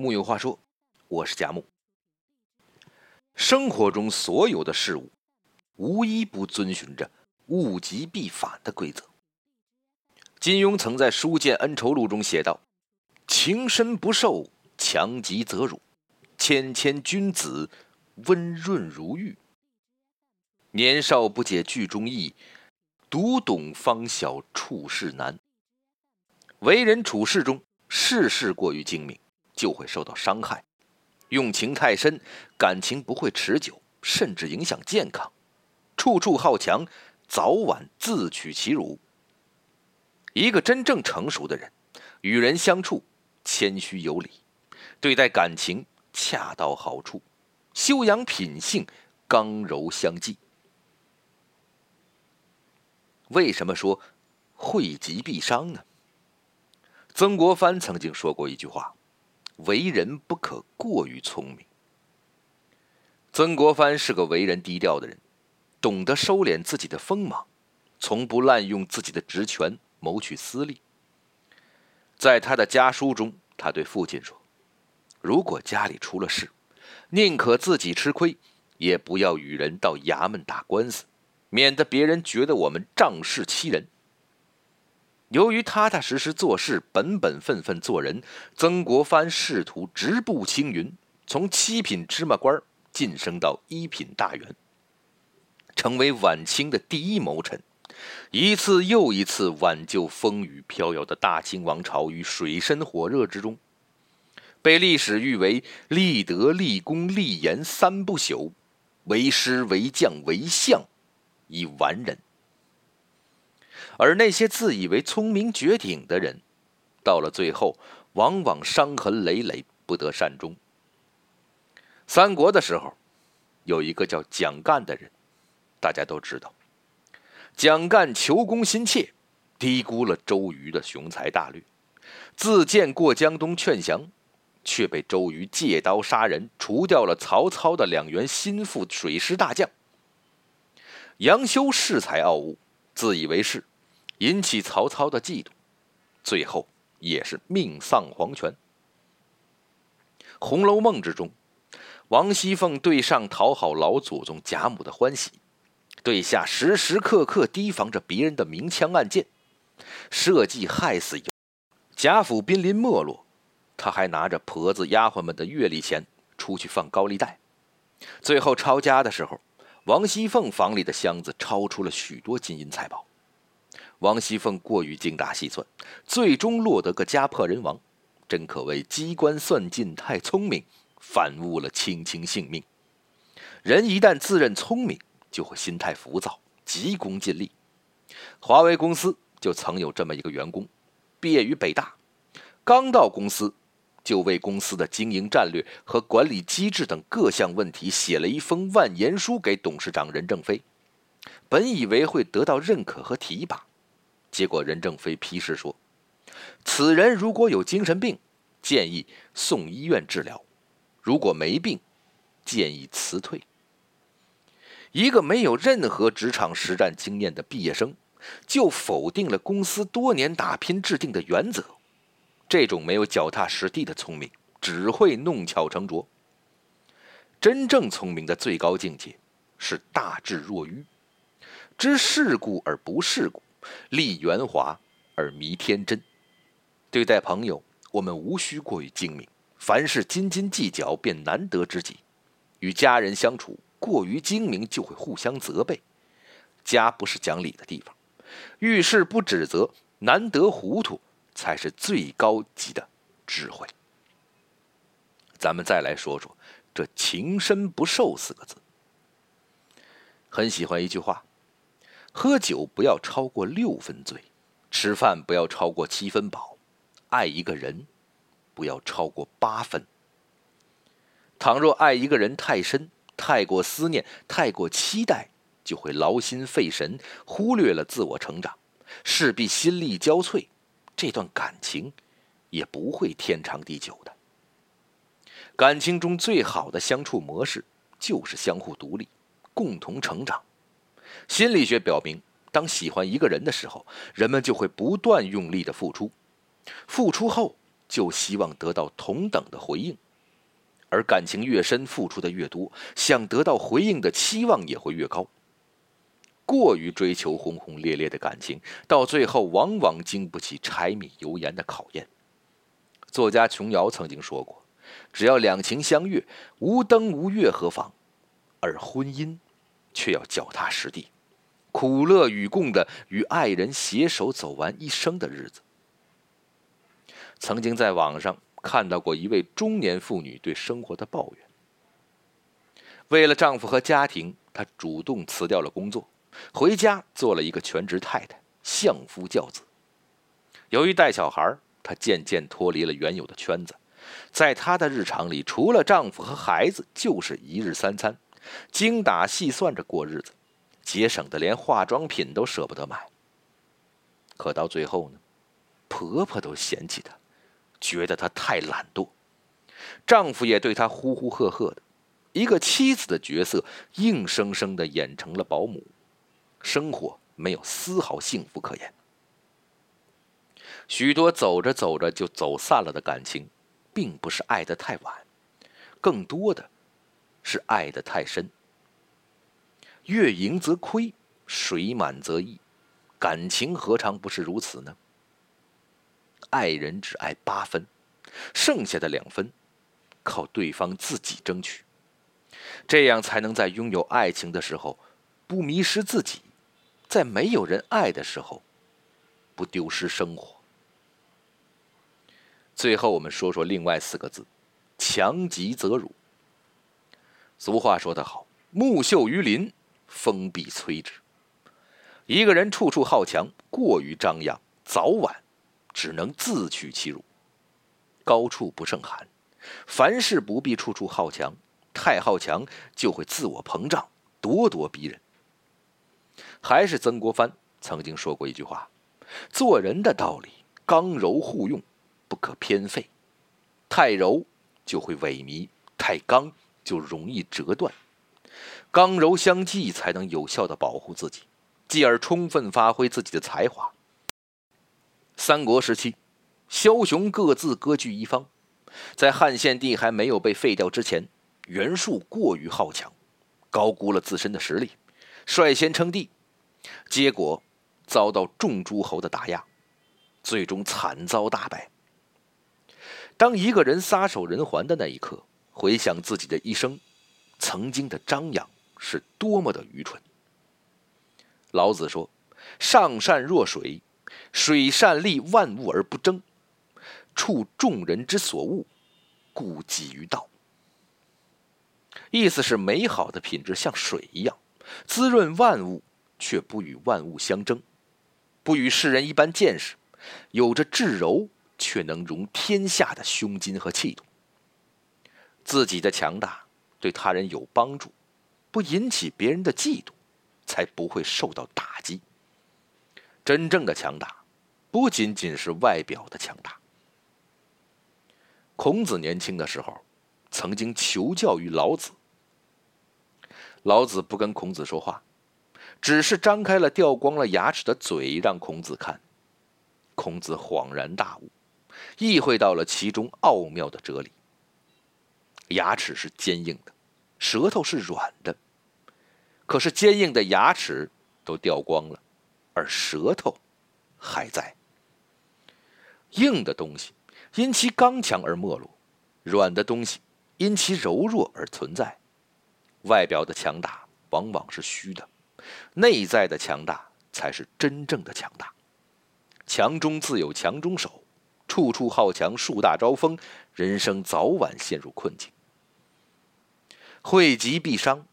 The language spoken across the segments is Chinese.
木有话说，我是贾木。生活中所有的事物，无一不遵循着物极必反的规则。金庸曾在《书剑恩仇录》中写道：“情深不寿，强极则辱；谦谦君子，温润如玉。年少不解剧中意，读懂方晓处世难。”为人处事中，事事过于精明。就会受到伤害，用情太深，感情不会持久，甚至影响健康。处处好强，早晚自取其辱。一个真正成熟的人，与人相处谦虚有礼，对待感情恰到好处，修养品性刚柔相济。为什么说惠及必伤呢？曾国藩曾经说过一句话。为人不可过于聪明。曾国藩是个为人低调的人，懂得收敛自己的锋芒，从不滥用自己的职权谋取私利。在他的家书中，他对父亲说：“如果家里出了事，宁可自己吃亏，也不要与人到衙门打官司，免得别人觉得我们仗势欺人。”由于踏踏实实做事、本本分分做人，曾国藩仕途直步青云，从七品芝麻官晋升到一品大员，成为晚清的第一谋臣，一次又一次挽救风雨飘摇的大清王朝于水深火热之中，被历史誉为立德、立功、立言三不朽，为师、为将、为相，以完人。而那些自以为聪明绝顶的人，到了最后，往往伤痕累累，不得善终。三国的时候，有一个叫蒋干的人，大家都知道。蒋干求功心切，低估了周瑜的雄才大略，自荐过江东劝降，却被周瑜借刀杀人，除掉了曹操的两员心腹水师大将。杨修恃才傲物，自以为是。引起曹操的嫉妒，最后也是命丧黄泉。《红楼梦》之中，王熙凤对上讨好老祖宗贾母的欢喜，对下时时刻刻提防着别人的明枪暗箭，设计害死贾府濒临没落，他还拿着婆子丫鬟们的月例钱出去放高利贷。最后抄家的时候，王熙凤房里的箱子超出了许多金银财宝。王熙凤过于精打细算，最终落得个家破人亡，真可谓机关算尽太聪明，反误了卿卿性命。人一旦自认聪明，就会心态浮躁，急功近利。华为公司就曾有这么一个员工，毕业于北大，刚到公司，就为公司的经营战略和管理机制等各项问题写了一封万言书给董事长任正非，本以为会得到认可和提拔。结果任正非批示说：“此人如果有精神病，建议送医院治疗；如果没病，建议辞退。”一个没有任何职场实战经验的毕业生，就否定了公司多年打拼制定的原则。这种没有脚踏实地的聪明，只会弄巧成拙。真正聪明的最高境界是大智若愚，知世故而不世故。立圆滑而迷天真，对待朋友，我们无需过于精明；凡事斤斤计较，便难得知己。与家人相处，过于精明就会互相责备。家不是讲理的地方，遇事不指责，难得糊涂，才是最高级的智慧。咱们再来说说这“情深不寿”四个字，很喜欢一句话。喝酒不要超过六分醉，吃饭不要超过七分饱，爱一个人不要超过八分。倘若爱一个人太深，太过思念，太过期待，就会劳心费神，忽略了自我成长，势必心力交瘁，这段感情也不会天长地久的。感情中最好的相处模式就是相互独立，共同成长。心理学表明，当喜欢一个人的时候，人们就会不断用力的付出，付出后就希望得到同等的回应，而感情越深，付出的越多，想得到回应的期望也会越高。过于追求轰轰烈烈的感情，到最后往往经不起柴米油盐的考验。作家琼瑶曾经说过：“只要两情相悦，无灯无月何妨？而婚姻，却要脚踏实地，苦乐与共的与爱人携手走完一生的日子。”曾经在网上看到过一位中年妇女对生活的抱怨：为了丈夫和家庭，她主动辞掉了工作，回家做了一个全职太太，相夫教子。由于带小孩，她渐渐脱离了原有的圈子。在她的日常里，除了丈夫和孩子，就是一日三餐，精打细算着过日子，节省的连化妆品都舍不得买。可到最后呢，婆婆都嫌弃她。觉得她太懒惰，丈夫也对她呼呼喝喝的，一个妻子的角色硬生生的演成了保姆，生活没有丝毫幸福可言。许多走着走着就走散了的感情，并不是爱得太晚，更多的是爱得太深。月盈则亏，水满则溢，感情何尝不是如此呢？爱人只爱八分，剩下的两分，靠对方自己争取，这样才能在拥有爱情的时候不迷失自己，在没有人爱的时候不丢失生活。最后，我们说说另外四个字：强极则辱。俗话说得好，“木秀于林，风必摧之。”一个人处处好强，过于张扬，早晚。只能自取其辱，高处不胜寒。凡事不必处处好强，太好强就会自我膨胀，咄咄逼人。还是曾国藩曾经说过一句话：“做人的道理，刚柔互用，不可偏废。太柔就会萎靡，太刚就容易折断。刚柔相济，才能有效的保护自己，继而充分发挥自己的才华。”三国时期，枭雄各自割据一方。在汉献帝还没有被废掉之前，袁术过于好强，高估了自身的实力，率先称帝，结果遭到众诸侯的打压，最终惨遭大败。当一个人撒手人寰的那一刻，回想自己的一生，曾经的张扬是多么的愚蠢。老子说：“上善若水。”水善利万物而不争，处众人之所恶，故几于道。意思是美好的品质像水一样，滋润万物，却不与万物相争，不与世人一般见识，有着至柔却能容天下的胸襟和气度。自己的强大对他人有帮助，不引起别人的嫉妒，才不会受到打击。真正的强大。不仅仅是外表的强大。孔子年轻的时候，曾经求教于老子。老子不跟孔子说话，只是张开了掉光了牙齿的嘴让孔子看。孔子恍然大悟，意会到了其中奥妙的哲理。牙齿是坚硬的，舌头是软的，可是坚硬的牙齿都掉光了，而舌头还在。硬的东西因其刚强而没落，软的东西因其柔弱而存在。外表的强大往往是虚的，内在的强大才是真正的强大。强中自有强中手，处处好强，树大招风，人生早晚陷入困境。惠极必伤，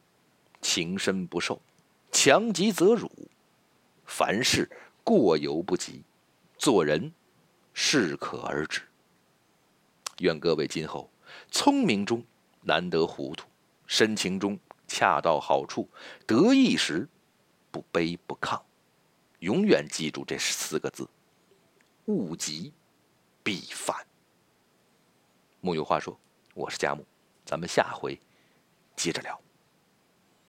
情深不寿，强极则辱。凡事过犹不及，做人。适可而止。愿各位今后聪明中难得糊涂，深情中恰到好处，得意时不卑不亢。永远记住这四个字：物极必反。木有话说，我是佳木，咱们下回接着聊。